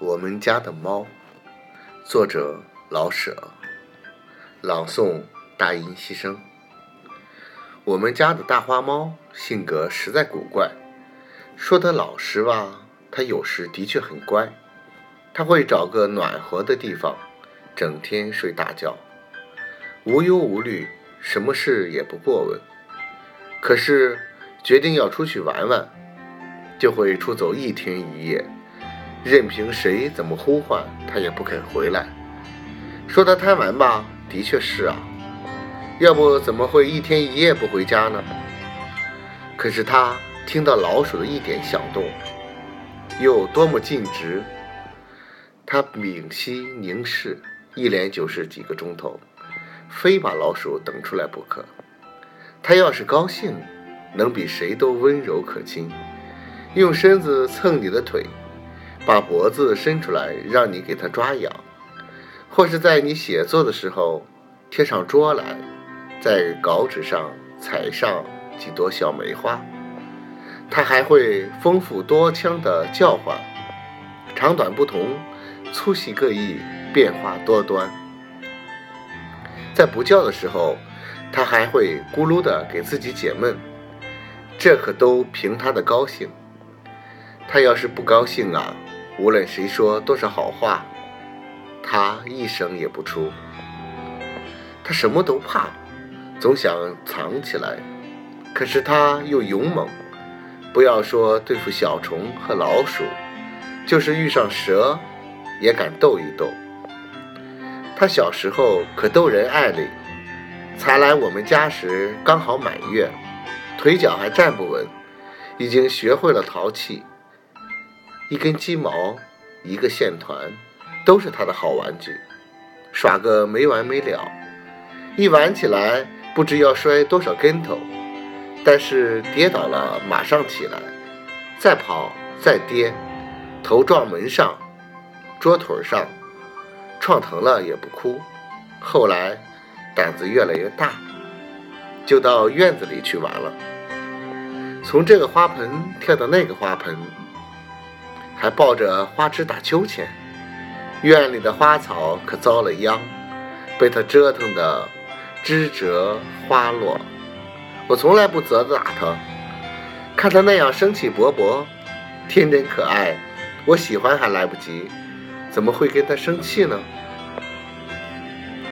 我们家的猫，作者老舍，朗诵大音希声。我们家的大花猫性格实在古怪，说它老实吧，它有时的确很乖。它会找个暖和的地方，整天睡大觉，无忧无虑，什么事也不过问。可是决定要出去玩玩，就会出走一天一夜。任凭谁怎么呼唤，他也不肯回来。说他贪玩吧，的确是啊，要不怎么会一天一夜不回家呢？可是他听到老鼠的一点响动，又多么尽职，他屏息凝视，一连就是几个钟头，非把老鼠等出来不可。他要是高兴，能比谁都温柔可亲，用身子蹭你的腿。把脖子伸出来，让你给它抓痒，或是在你写作的时候贴上桌来，在稿纸上踩上几朵小梅花。它还会丰富多腔的叫唤，长短不同，粗细各异，变化多端。在不叫的时候，它还会咕噜的给自己解闷，这可都凭它的高兴。它要是不高兴啊！无论谁说多少好话，他一声也不出。他什么都怕，总想藏起来。可是他又勇猛，不要说对付小虫和老鼠，就是遇上蛇，也敢斗一斗。他小时候可逗人爱哩，才来我们家时刚好满月，腿脚还站不稳，已经学会了淘气。一根鸡毛，一个线团，都是他的好玩具，耍个没完没了。一玩起来，不知要摔多少跟头，但是跌倒了马上起来，再跑再跌，头撞门上、桌腿上，撞疼了也不哭。后来胆子越来越大，就到院子里去玩了，从这个花盆跳到那个花盆。还抱着花枝打秋千，院里的花草可遭了殃，被他折腾的枝折花落。我从来不责打他，看他那样生气勃勃、天真可爱，我喜欢还来不及，怎么会跟他生气呢？